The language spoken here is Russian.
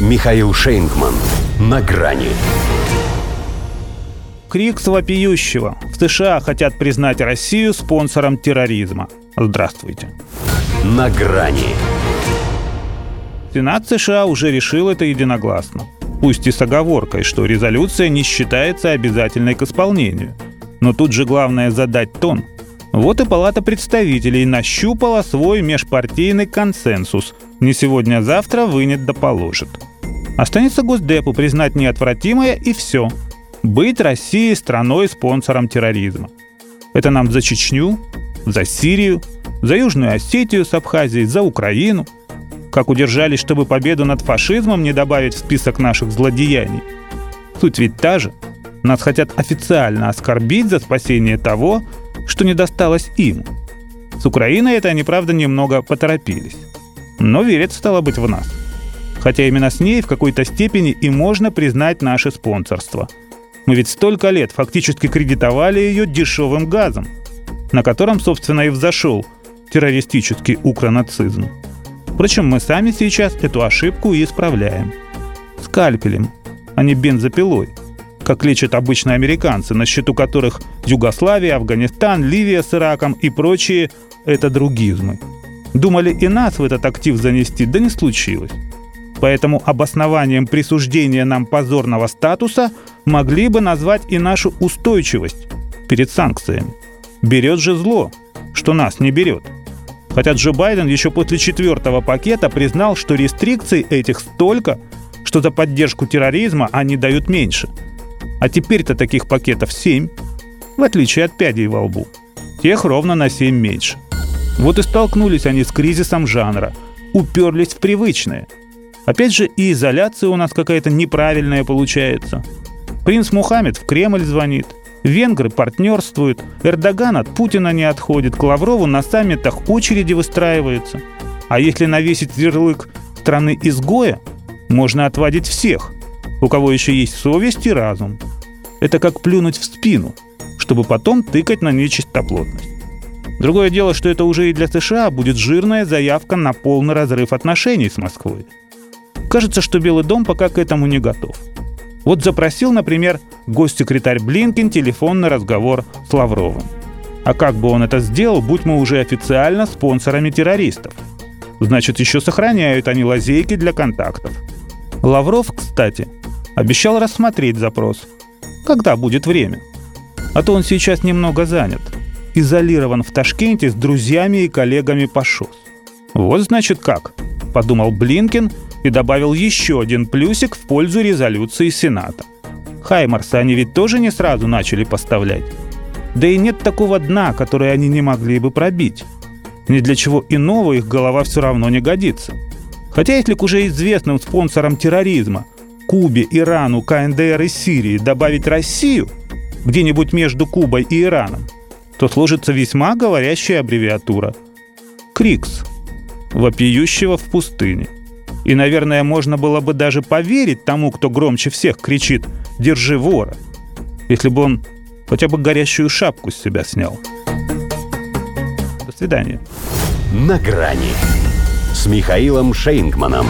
Михаил Шейнгман. На грани. Крик вопиющего. В США хотят признать Россию спонсором терроризма. Здравствуйте. На грани. Сенат США уже решил это единогласно. Пусть и с оговоркой, что резолюция не считается обязательной к исполнению. Но тут же главное задать тон. Вот и Палата представителей нащупала свой межпартийный консенсус. Не сегодня, а вынет да положит. Останется Госдепу признать неотвратимое и все. Быть Россией страной-спонсором терроризма. Это нам за Чечню, за Сирию, за Южную Осетию с Абхазией, за Украину. Как удержались, чтобы победу над фашизмом не добавить в список наших злодеяний. Суть ведь та же. Нас хотят официально оскорбить за спасение того, что не досталось им. С Украиной это они, правда, немного поторопились. Но верят, стало быть, в нас. Хотя именно с ней в какой-то степени и можно признать наше спонсорство. Мы ведь столько лет фактически кредитовали ее дешевым газом, на котором, собственно, и взошел террористический укронацизм. Впрочем, мы сами сейчас эту ошибку и исправляем. Скальпелем, а не бензопилой – как лечат обычно американцы, на счету которых Югославия, Афганистан, Ливия с Ираком и прочие – это другизмы. Думали и нас в этот актив занести, да не случилось. Поэтому обоснованием присуждения нам позорного статуса могли бы назвать и нашу устойчивость перед санкциями. Берет же зло, что нас не берет. Хотя Джо Байден еще после четвертого пакета признал, что рестрикций этих столько, что за поддержку терроризма они дают меньше – а теперь-то таких пакетов 7, в отличие от пядей во лбу. Тех ровно на 7 меньше. Вот и столкнулись они с кризисом жанра, уперлись в привычное. Опять же, и изоляция у нас какая-то неправильная получается. Принц Мухаммед в Кремль звонит, венгры партнерствуют, Эрдоган от Путина не отходит, к Лаврову на саммитах очереди выстраиваются. А если навесить ярлык страны изгоя, можно отводить всех, у кого еще есть совесть и разум. Это как плюнуть в спину, чтобы потом тыкать на нечистоплотность. Другое дело, что это уже и для США будет жирная заявка на полный разрыв отношений с Москвой. Кажется, что Белый дом пока к этому не готов. Вот запросил, например, госсекретарь Блинкин телефонный разговор с Лавровым. А как бы он это сделал, будь мы уже официально спонсорами террористов? Значит, еще сохраняют они лазейки для контактов. Лавров, кстати, обещал рассмотреть запрос – когда будет время. А то он сейчас немного занят. Изолирован в Ташкенте с друзьями и коллегами по ШОС. Вот значит как, подумал Блинкин и добавил еще один плюсик в пользу резолюции Сената. Хаймарсы они ведь тоже не сразу начали поставлять. Да и нет такого дна, которое они не могли бы пробить. Ни для чего иного их голова все равно не годится. Хотя если к уже известным спонсорам терроризма Кубе, Ирану, КНДР и Сирии добавить Россию, где-нибудь между Кубой и Ираном, то сложится весьма говорящая аббревиатура. КРИКС. Вопиющего в пустыне. И, наверное, можно было бы даже поверить тому, кто громче всех кричит «Держи вора», если бы он хотя бы горящую шапку с себя снял. До свидания. На грани с Михаилом Шейнгманом.